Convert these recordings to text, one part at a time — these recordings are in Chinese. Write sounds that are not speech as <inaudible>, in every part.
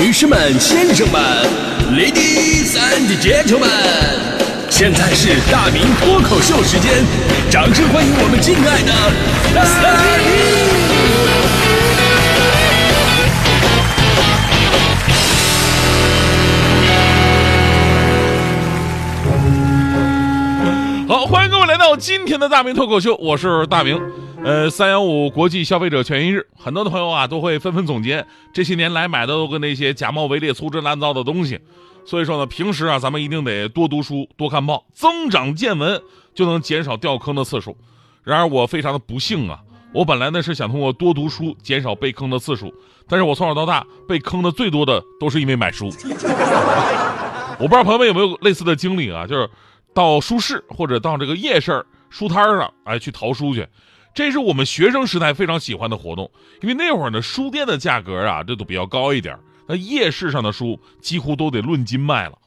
女士们、先生们，Ladies and Gentlemen，现在是大明脱口秀时间，掌声欢迎我们敬爱的大明！好，欢迎各位来到今天的大明脱口秀，我是大明。呃，三幺五国际消费者权益日，很多的朋友啊都会纷纷总结这些年来买的都跟那些假冒伪劣、粗制滥造的东西。所以说呢，平时啊咱们一定得多读书、多看报，增长见闻，就能减少掉坑的次数。然而我非常的不幸啊，我本来呢是想通过多读书减少被坑的次数，但是我从小到大被坑的最多的都是因为买书。<laughs> 我不知道朋友们有没有类似的经历啊，就是到书市或者到这个夜市、书摊上，哎，去淘书去。这是我们学生时代非常喜欢的活动，因为那会儿呢，书店的价格啊，这都比较高一点那夜市上的书几乎都得论斤卖了，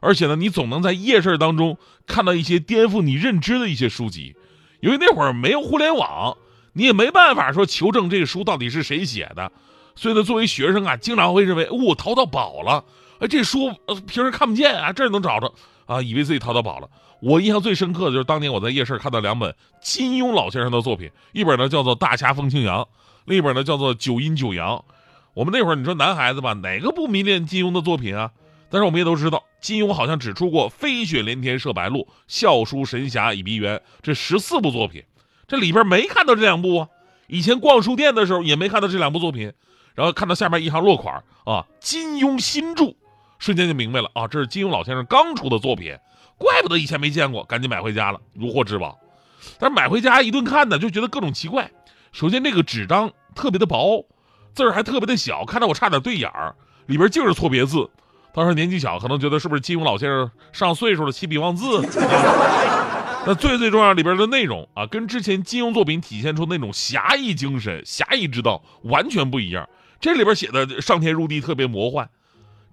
而且呢，你总能在夜市当中看到一些颠覆你认知的一些书籍。由于那会儿没有互联网，你也没办法说求证这个书到底是谁写的，所以呢，作为学生啊，经常会认为，哦，淘到宝了，哎，这书平时看不见啊，这儿能找着。啊，以为自己淘到宝了。我印象最深刻的就是当年我在夜市看到两本金庸老先生的作品，一本呢叫做《大侠风清扬》，另一本呢叫做《九阴九阳》。我们那会儿你说男孩子吧，哪个不迷恋金庸的作品啊？但是我们也都知道，金庸好像只出过《飞雪连天射白鹿》《笑书神侠倚碧鸳》这十四部作品，这里边没看到这两部啊。以前逛书店的时候也没看到这两部作品，然后看到下面一行落款啊，金庸新著，瞬间就明白了啊，这是金庸老先生刚出的作品。怪不得以前没见过，赶紧买回家了，如获至宝。但是买回家一顿看呢，就觉得各种奇怪。首先，这个纸张特别的薄，字儿还特别的小，看得我差点对眼儿。里边净是错别字。当时年纪小，可能觉得是不是金庸老先生上岁数了，起笔忘字。<laughs> 那最最重要，里边的内容啊，跟之前金庸作品体现出那种侠义精神、侠义之道完全不一样。这里边写的上天入地特别魔幻。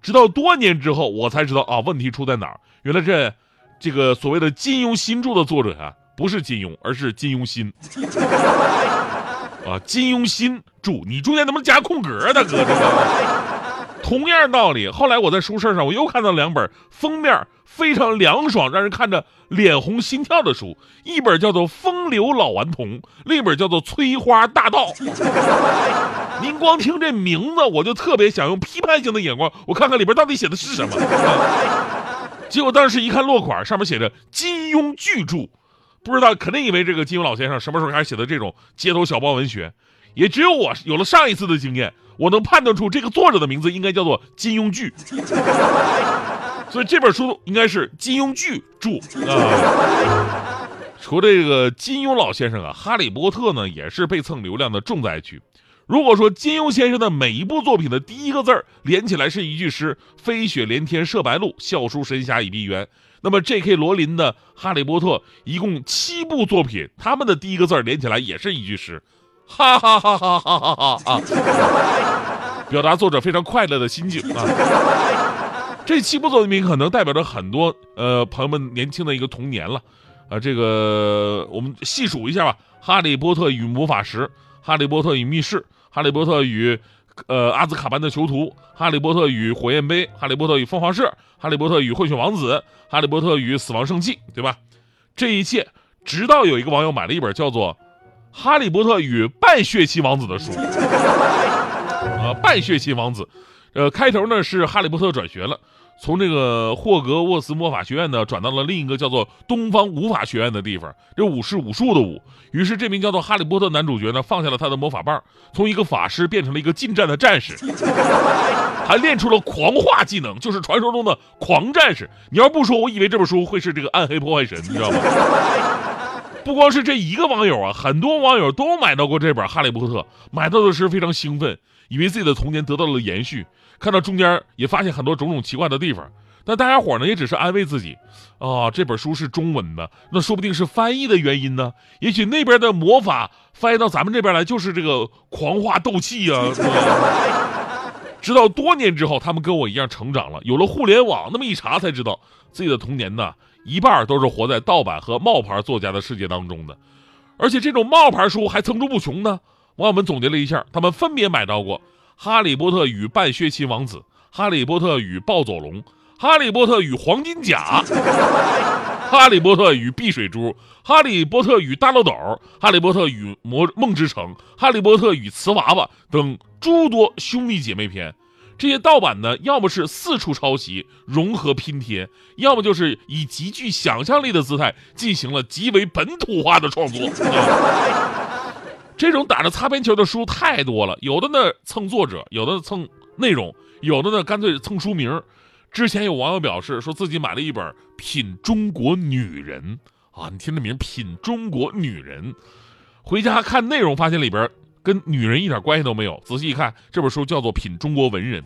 直到多年之后，我才知道啊，问题出在哪儿。原来这。这个所谓的金庸新著的作者啊，不是金庸，而是金庸新 <laughs> 啊，金庸新著，你中间能不能加空格啊，大哥？这个同样道理，后来我在书市上，我又看到两本封面非常凉爽，让人看着脸红心跳的书，一本叫做《风流老顽童》，<laughs> 另一本叫做《催花大盗》。您光听这名字，我就特别想用批判性的眼光，我看看里边到底写的是什么。结果当时一看落款，上面写着“金庸巨著”，不知道肯定以为这个金庸老先生什么时候开始写的这种街头小报文学。也只有我有了上一次的经验，我能判断出这个作者的名字应该叫做金庸剧，<laughs> 所以这本书应该是金庸剧著啊。除了这个金庸老先生啊，《哈利波特》呢也是被蹭流量的重灾区。如果说金庸先生的每一部作品的第一个字儿连起来是一句诗“飞雪连天射白鹿，笑书神侠倚碧鸳”，那么 J.K. 罗琳的《哈利波特》一共七部作品，他们的第一个字儿连起来也是一句诗，哈哈哈哈哈哈哈哈！表达作者非常快乐的心境啊。这七部作品可能代表着很多呃朋友们年轻的一个童年了啊。这个我们细数一下吧，《哈利波特与魔法石》《哈利波特与密室》。哈利波特与，呃，阿兹卡班的囚徒，哈利波特与火焰杯，哈利波特与凤凰社，哈利波特与混血王子，哈利波特与死亡圣器，对吧？这一切，直到有一个网友买了一本叫做《哈利波特与半血期王子》的书，啊，半血期王子，呃，开头呢是哈利波特转学了。从这个霍格沃茨魔法学院呢，转到了另一个叫做东方武法学院的地方。这武是武术的武。于是这名叫做哈利波特男主角呢，放下了他的魔法棒，从一个法师变成了一个近战的战士，还练出了狂化技能，就是传说中的狂战士。你要不说，我以为这本书会是这个暗黑破坏神，你知道吗？不光是这一个网友啊，很多网友都买到过这本《哈利波特》，买到的时候非常兴奋，以为自己的童年得到了延续。看到中间也发现很多种种奇怪的地方，但大家伙呢也只是安慰自己，啊，这本书是中文的，那说不定是翻译的原因呢。也许那边的魔法翻译到咱们这边来就是这个狂化斗气呀。<laughs> 直到多年之后，他们跟我一样成长了，有了互联网，那么一查才知道自己的童年呢，一半都是活在盗版和冒牌作家的世界当中的，而且这种冒牌书还层出不穷呢。网友们总结了一下，他们分别买到过。《哈利波特与半血亲王子》《哈利波特与暴走龙》《哈利波特与黄金甲》《哈利波特与碧水珠》《哈利波特与大漏斗》《哈利波特与魔梦之城》《哈利波特与瓷娃娃》等诸多兄弟姐妹篇。这些盗版呢，要么是四处抄袭、融合拼贴，要么就是以极具想象力的姿态进行了极为本土化的创作。这种打着擦边球的书太多了，有的呢蹭作者，有的蹭内容，有的呢干脆蹭书名。之前有网友表示说自己买了一本《品中国女人》啊，你听这名《品中国女人》，回家看内容发现里边。跟女人一点关系都没有。仔细一看，这本书叫做《品中国文人》。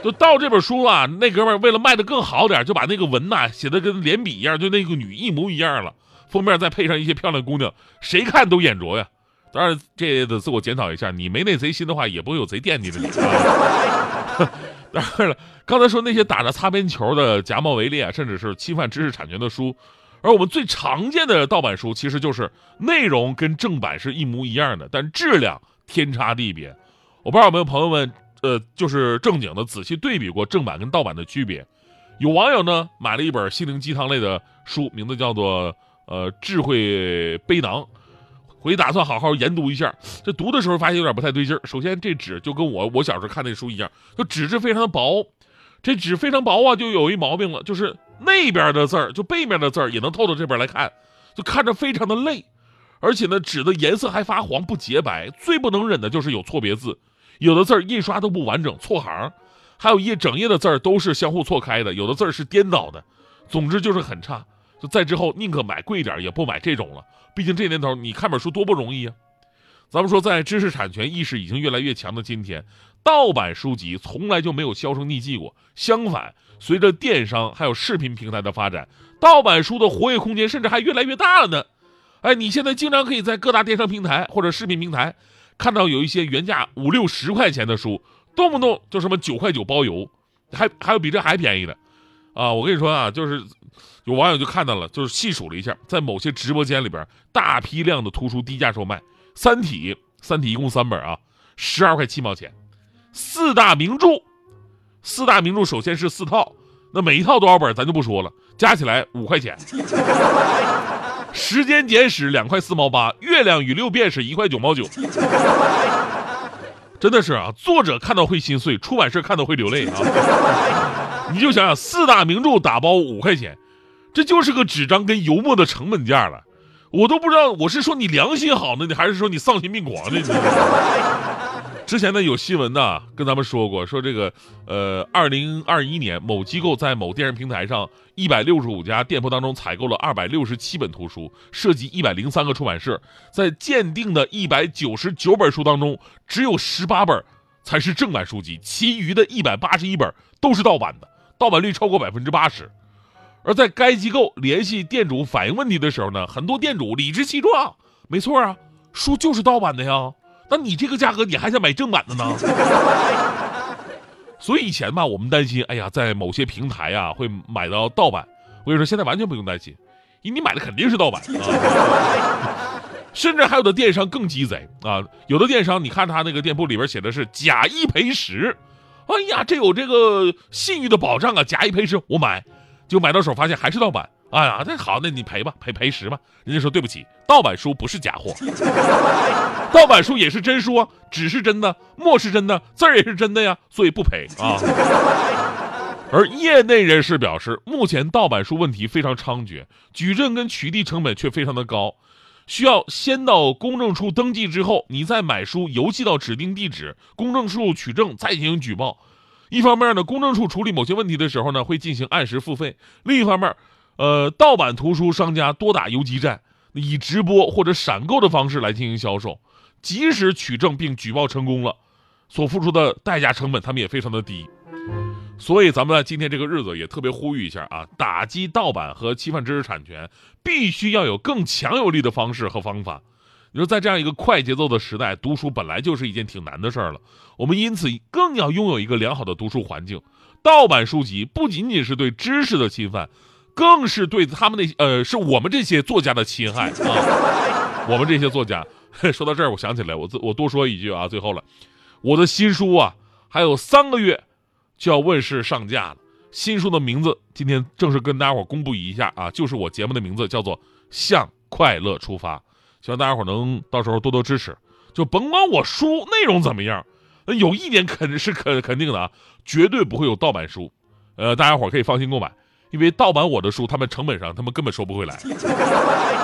就到这本书啊，那哥们为了卖的更好点，就把那个文呐写的跟连笔一样，就那个女一模一样了。封面再配上一些漂亮姑娘，谁看都眼拙呀。当然，这也得自我检讨一下，你没那贼心的话，也不会有贼惦记着你。当然了，刚才说那些打着擦边球的假冒伪劣，甚至是侵犯知识产权的书。而我们最常见的盗版书，其实就是内容跟正版是一模一样的，但质量天差地别。我不知道有没有朋友们，呃，就是正经的仔细对比过正版跟盗版的区别。有网友呢买了一本心灵鸡汤类的书，名字叫做呃智慧背囊，回去打算好好研读一下。这读的时候发现有点不太对劲儿。首先，这纸就跟我我小时候看那书一样，就纸质非常的薄。这纸非常薄啊，就有一毛病了，就是那边的字儿，就背面的字儿也能透到这边来看，就看着非常的累，而且呢，纸的颜色还发黄不洁白。最不能忍的就是有错别字，有的字儿印刷都不完整，错行，还有一整页的字儿都是相互错开的，有的字儿是颠倒的。总之就是很差。就在之后宁可买贵点也不买这种了，毕竟这年头你看本书多不容易呀。咱们说，在知识产权意识已经越来越强的今天。盗版书籍从来就没有销声匿迹过，相反，随着电商还有视频平台的发展，盗版书的活跃空间甚至还越来越大了呢。哎，你现在经常可以在各大电商平台或者视频平台看到有一些原价五六十块钱的书，动不动就什么九块九包邮，还还有比这还便宜的。啊，我跟你说啊，就是有网友就看到了，就是细数了一下，在某些直播间里边，大批量的图书低价售卖，《三体》《三体》一共三本啊，十二块七毛钱。四大名著，四大名著首先是四套，那每一套多少本咱就不说了，加起来五块钱。时间简史两块四毛八，月亮与六便士一块九毛九。真的是啊，作者看到会心碎，出版社看到会流泪啊。你就想想，四大名著打包五块钱，这就是个纸张跟油墨的成本价了。我都不知道我是说你良心好呢，你还是说你丧心病狂呢？你之前呢有新闻呢跟咱们说过，说这个呃，二零二一年某机构在某电商平台上一百六十五家店铺当中采购了二百六十七本图书，涉及一百零三个出版社，在鉴定的一百九十九本书当中，只有十八本才是正版书籍，其余的一百八十一本都是盗版的，盗版率超过百分之八十。而在该机构联系店主反映问题的时候呢，很多店主理直气壮，没错啊，书就是盗版的呀。那你这个价格，你还想买正版的呢？<laughs> 所以以前吧，我们担心，哎呀，在某些平台啊会买到盗版。我跟你说，现在完全不用担心，因为你买的肯定是盗版啊。<laughs> 甚至还有的电商更鸡贼啊，有的电商，你看他那个店铺里边写的是假一赔十，哎呀，这有这个信誉的保障啊，假一赔十，我买，就买到手发现还是盗版。哎呀，那好，那你赔吧，赔赔十吧。人家说对不起，盗版书不是假货，<laughs> 盗版书也是真书啊，纸是真的，墨是真的，字儿也是真的呀，所以不赔啊。<laughs> 而业内人士表示，目前盗版书问题非常猖獗，举证跟取缔成本却非常的高，需要先到公证处登记之后，你再买书邮寄到指定地址，公证处取证再进行举报。一方面呢，公证处处理某些问题的时候呢，会进行按时付费；另一方面，呃，盗版图书商家多打游击战，以直播或者闪购的方式来进行销售。即使取证并举报成功了，所付出的代价成本他们也非常的低。所以咱们今天这个日子也特别呼吁一下啊，打击盗版和侵犯知识产权，必须要有更强有力的方式和方法。你说在这样一个快节奏的时代，读书本来就是一件挺难的事儿了，我们因此更要拥有一个良好的读书环境。盗版书籍不仅仅是对知识的侵犯。更是对他们那呃，是我们这些作家的侵害啊！我们这些作家，<laughs> 说到这儿，我想起来，我我多说一句啊，最后了，我的新书啊，还有三个月就要问世上架了。新书的名字今天正式跟大家伙公布一下啊，就是我节目的名字，叫做《向快乐出发》。希望大家伙能到时候多多支持。就甭管我书内容怎么样，有一点肯定是肯肯定的啊，绝对不会有盗版书。呃，大家伙可以放心购买，因为盗版我的书，他们成本上他们根本收不回来。<laughs>